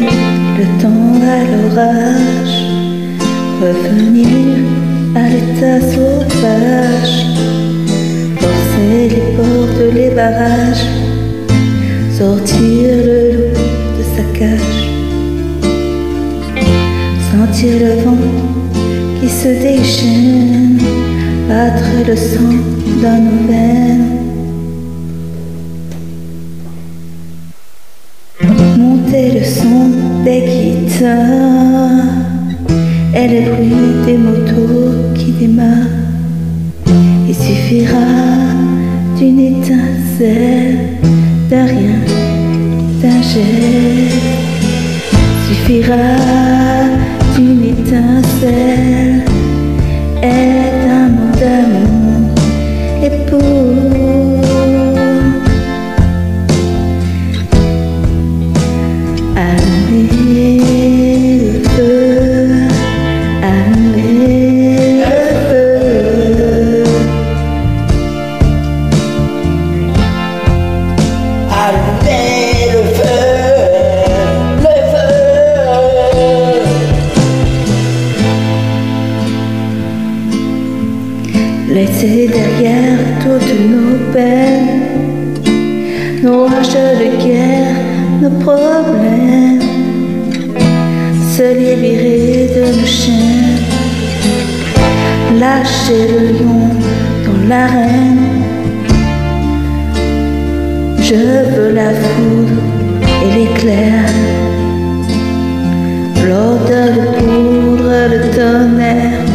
le temps à l'orage, revenir à l'état sauvage, forcer les portes, les barrages, sortir le loup de sa cage, sentir le vent qui se déchaîne, battre le sang dans nos veines. Monter le son des guitares et le bruit des motos qui démarrent. Il suffira d'une étincelle, d'un rien, d'un geste. Suffira d'une étincelle Laisser derrière toutes nos peines, nos rages de guerre, nos problèmes, chaînes, lâcher le lion dans l'arène. Je veux la foudre et l'éclair, l'odeur de poudre, le tonnerre.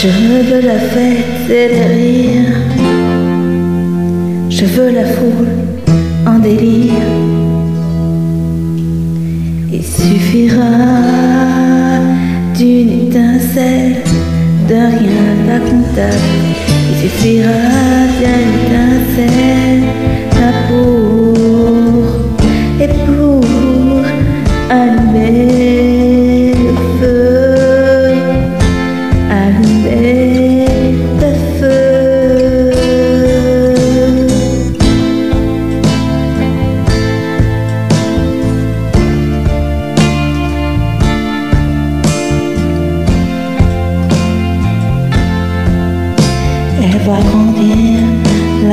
Je veux la fête et les rires. Je veux la foule en délire. Suffira d'une étincelle, de rien pas. Il suffira d'une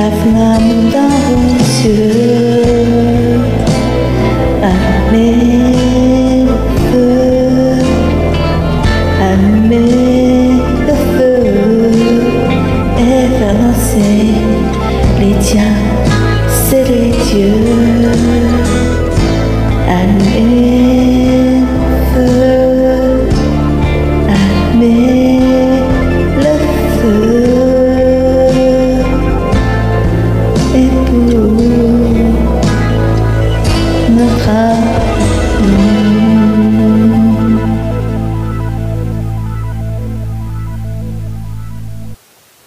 nhạc làm ta hôm xưa à mê phơ à mê phơ e vẫn sẽ lấy chàng